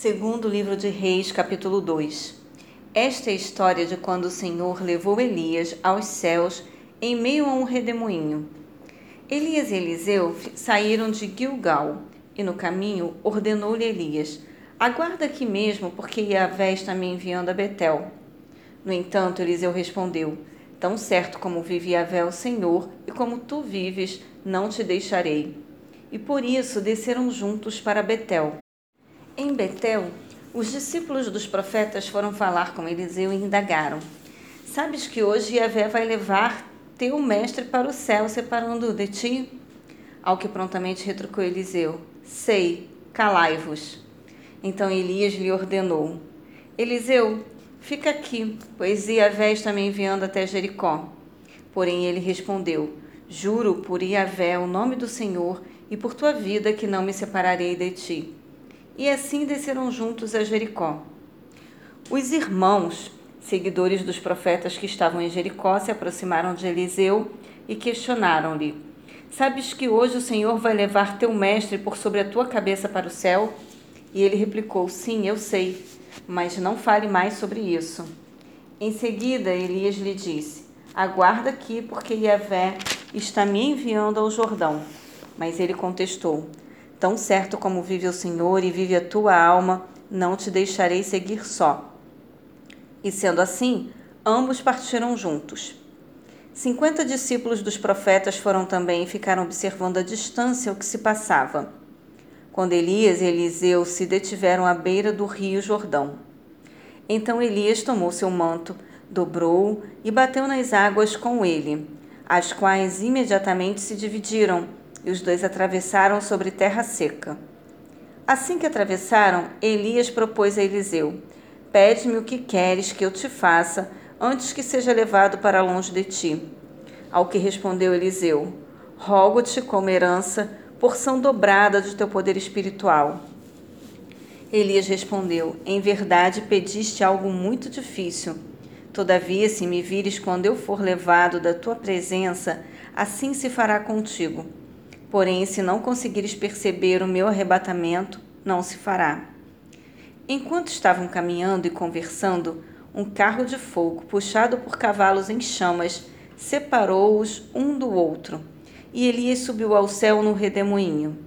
Segundo livro de Reis, capítulo 2. Esta é a história de quando o Senhor levou Elias aos céus em meio a um redemoinho. Elias e Eliseu saíram de Gilgal e no caminho ordenou-lhe Elias: Aguarda aqui mesmo, porque Yahvé está me enviando a Betel. No entanto, Eliseu respondeu: Tão certo como vive Yahvé o Senhor e como tu vives, não te deixarei. E por isso desceram juntos para Betel. Em Betel, os discípulos dos profetas foram falar com Eliseu e indagaram: Sabes que hoje Yahvé vai levar teu mestre para o céu, separando-o de ti? Ao que prontamente retrucou Eliseu: Sei, calai-vos. Então Elias lhe ordenou: Eliseu, fica aqui, pois Yahvé está me enviando até Jericó. Porém ele respondeu: Juro por Yahvé, o nome do Senhor, e por tua vida, que não me separarei de ti e assim desceram juntos a Jericó. Os irmãos, seguidores dos profetas que estavam em Jericó, se aproximaram de Eliseu e questionaram-lhe: Sabes que hoje o Senhor vai levar teu mestre por sobre a tua cabeça para o céu? E ele replicou: Sim, eu sei, mas não fale mais sobre isso. Em seguida, Elias lhe disse: Aguarda aqui, porque Yahvé está me enviando ao Jordão. Mas ele contestou: Tão certo como vive o Senhor e vive a tua alma, não te deixarei seguir só. E sendo assim, ambos partiram juntos. Cinquenta discípulos dos profetas foram também e ficaram observando à distância o que se passava. Quando Elias e Eliseu se detiveram à beira do rio Jordão. Então Elias tomou seu manto, dobrou e bateu nas águas com ele, as quais imediatamente se dividiram e os dois atravessaram sobre terra seca. Assim que atravessaram, Elias propôs a Eliseu: Pede-me o que queres que eu te faça antes que seja levado para longe de ti. Ao que respondeu Eliseu: Rogo-te como herança, porção dobrada do teu poder espiritual. Elias respondeu: Em verdade pediste algo muito difícil. Todavia, se me vires quando eu for levado da tua presença, assim se fará contigo. Porém, se não conseguires perceber o meu arrebatamento, não se fará. Enquanto estavam caminhando e conversando, um carro de fogo, puxado por cavalos em chamas, separou-os um do outro, e Elias subiu ao céu no redemoinho.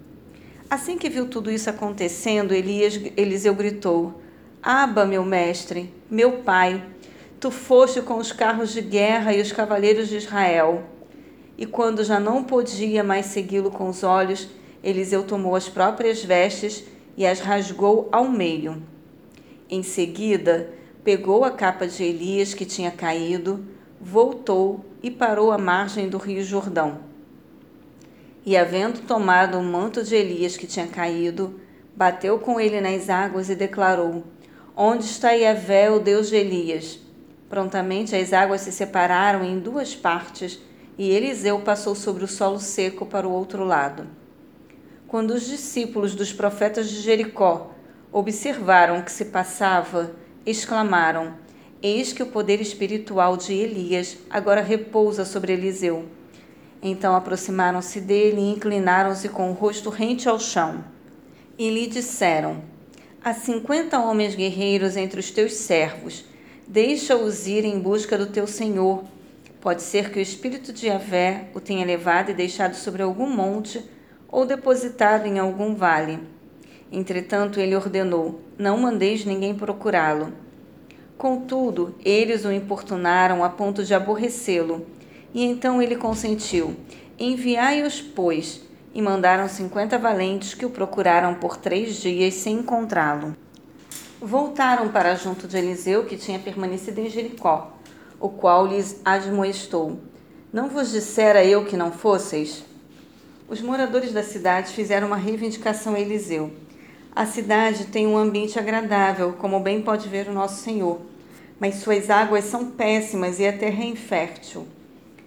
Assim que viu tudo isso acontecendo, Elias, Eliseu gritou: Aba, meu mestre, meu pai, tu foste com os carros de guerra e os cavaleiros de Israel. E quando já não podia mais segui-lo com os olhos, Eliseu tomou as próprias vestes e as rasgou ao meio. Em seguida, pegou a capa de Elias que tinha caído, voltou e parou à margem do rio Jordão. E, havendo tomado o manto de Elias que tinha caído, bateu com ele nas águas e declarou: Onde está Yahvé, o Deus de Elias? Prontamente as águas se separaram em duas partes e Eliseu passou sobre o solo seco para o outro lado. Quando os discípulos dos profetas de Jericó observaram o que se passava, exclamaram: Eis que o poder espiritual de Elias agora repousa sobre Eliseu. Então aproximaram-se dele e inclinaram-se com o rosto rente ao chão. E lhe disseram: Há cinquenta homens guerreiros entre os teus servos. Deixa-os ir em busca do teu senhor Pode ser que o espírito de Yahvé o tenha levado e deixado sobre algum monte ou depositado em algum vale. Entretanto, ele ordenou: Não mandeis ninguém procurá-lo. Contudo, eles o importunaram a ponto de aborrecê-lo. E então ele consentiu: Enviai-os, pois. E mandaram cinquenta valentes que o procuraram por três dias sem encontrá-lo. Voltaram para junto de Eliseu, que tinha permanecido em Jericó o qual lhes admoestou: Não vos dissera eu que não fosseis? Os moradores da cidade fizeram uma reivindicação a Eliseu. A cidade tem um ambiente agradável, como bem pode ver o nosso Senhor, mas suas águas são péssimas e a terra é infértil.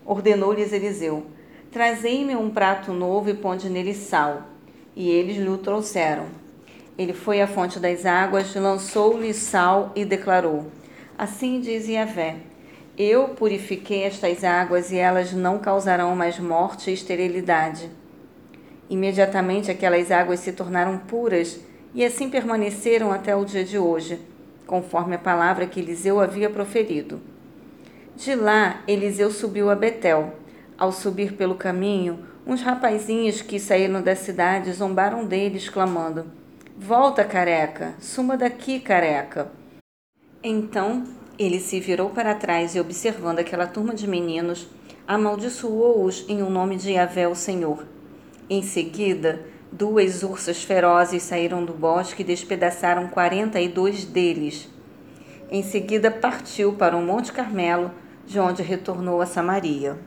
Ordenou-lhes Eliseu: Trazei-me um prato novo e ponde nele sal. E eles lhe o trouxeram. Ele foi à fonte das águas, lançou-lhe sal e declarou: Assim diz Yahvé: eu purifiquei estas águas e elas não causarão mais morte e esterilidade. Imediatamente aquelas águas se tornaram puras e assim permaneceram até o dia de hoje, conforme a palavra que Eliseu havia proferido. De lá, Eliseu subiu a Betel. Ao subir pelo caminho, uns rapazinhos que saíram da cidade zombaram dele, exclamando: Volta, careca! Suma daqui, careca! Então ele se virou para trás e, observando aquela turma de meninos, amaldiçoou-os em um nome de Yahvé, o Senhor. Em seguida, duas ursas ferozes saíram do bosque e despedaçaram quarenta e dois deles. Em seguida, partiu para o Monte Carmelo, de onde retornou a Samaria.